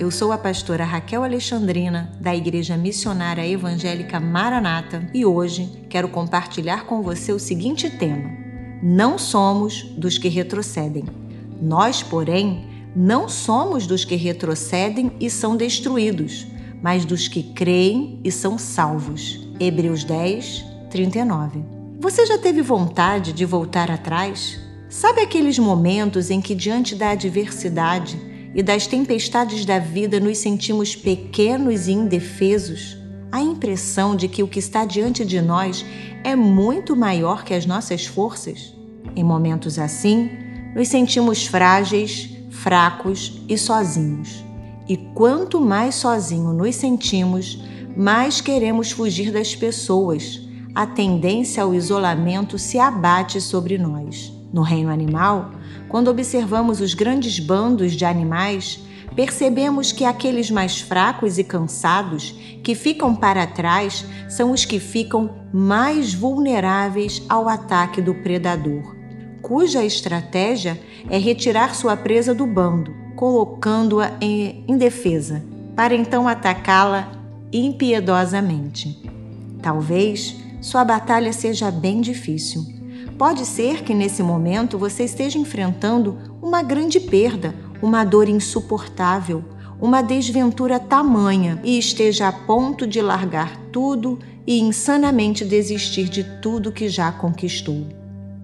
Eu sou a pastora Raquel Alexandrina, da Igreja Missionária Evangélica Maranata, e hoje quero compartilhar com você o seguinte tema: Não somos dos que retrocedem. Nós, porém, não somos dos que retrocedem e são destruídos, mas dos que creem e são salvos. Hebreus 10, 39. Você já teve vontade de voltar atrás? Sabe aqueles momentos em que, diante da adversidade e das tempestades da vida, nos sentimos pequenos e indefesos? A impressão de que o que está diante de nós é muito maior que as nossas forças? Em momentos assim, nos sentimos frágeis, fracos e sozinhos. E quanto mais sozinho nos sentimos, mais queremos fugir das pessoas. A tendência ao isolamento se abate sobre nós. No reino animal, quando observamos os grandes bandos de animais, percebemos que aqueles mais fracos e cansados que ficam para trás são os que ficam mais vulneráveis ao ataque do predador, cuja estratégia é retirar sua presa do bando, colocando-a em indefesa, para então atacá-la impiedosamente. Talvez sua batalha seja bem difícil Pode ser que nesse momento você esteja enfrentando uma grande perda, uma dor insuportável, uma desventura tamanha e esteja a ponto de largar tudo e insanamente desistir de tudo que já conquistou.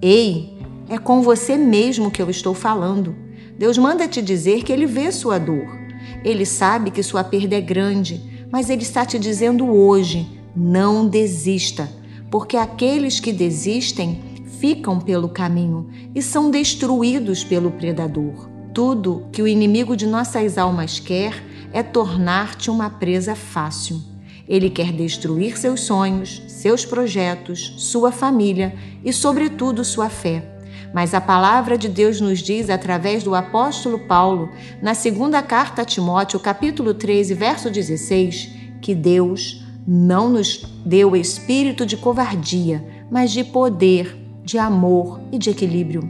Ei, é com você mesmo que eu estou falando. Deus manda te dizer que Ele vê sua dor. Ele sabe que sua perda é grande, mas Ele está te dizendo hoje: não desista, porque aqueles que desistem ficam pelo caminho e são destruídos pelo predador. Tudo que o inimigo de nossas almas quer é tornar-te uma presa fácil. Ele quer destruir seus sonhos, seus projetos, sua família e, sobretudo, sua fé. Mas a palavra de Deus nos diz, através do apóstolo Paulo, na segunda carta a Timóteo, capítulo 13, verso 16, que Deus não nos deu espírito de covardia, mas de poder, de amor e de equilíbrio.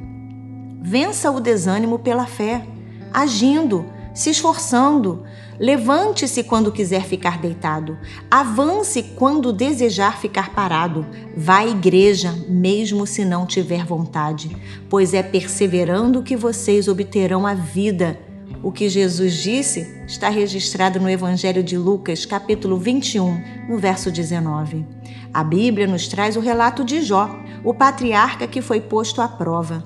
Vença o desânimo pela fé, agindo, se esforçando. Levante-se quando quiser ficar deitado. Avance quando desejar ficar parado. Vá à igreja, mesmo se não tiver vontade, pois é perseverando que vocês obterão a vida. O que Jesus disse está registrado no Evangelho de Lucas, capítulo 21, no verso 19. A Bíblia nos traz o relato de Jó, o patriarca que foi posto à prova.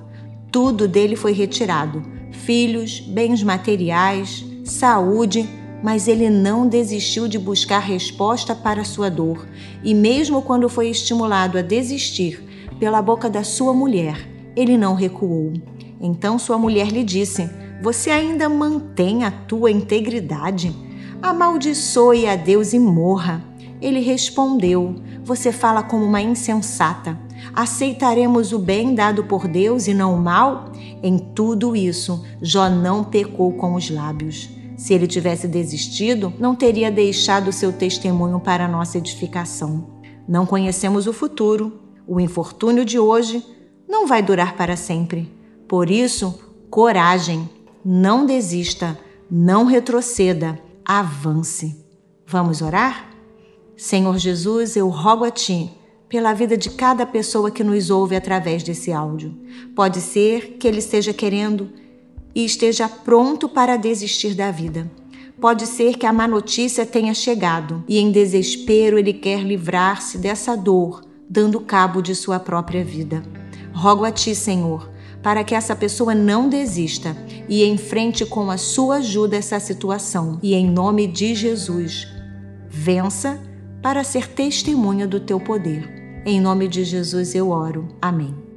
Tudo dele foi retirado: filhos, bens materiais, saúde, mas ele não desistiu de buscar resposta para sua dor, e mesmo quando foi estimulado a desistir pela boca da sua mulher, ele não recuou. Então sua mulher lhe disse: Você ainda mantém a tua integridade? Amaldiçoe a Deus e morra. Ele respondeu: Você fala como uma insensata. Aceitaremos o bem dado por Deus e não o mal? Em tudo isso, Jó não pecou com os lábios. Se ele tivesse desistido, não teria deixado seu testemunho para nossa edificação. Não conhecemos o futuro. O infortúnio de hoje não vai durar para sempre. Por isso, coragem, não desista, não retroceda, avance. Vamos orar? Senhor Jesus, eu rogo a Ti pela vida de cada pessoa que nos ouve através desse áudio. Pode ser que ele esteja querendo e esteja pronto para desistir da vida. Pode ser que a má notícia tenha chegado e, em desespero, ele quer livrar-se dessa dor, dando cabo de sua própria vida. Rogo a Ti, Senhor, para que essa pessoa não desista e enfrente com a Sua ajuda essa situação. E, em nome de Jesus, vença para ser testemunha do Teu poder. Em nome de Jesus eu oro. Amém.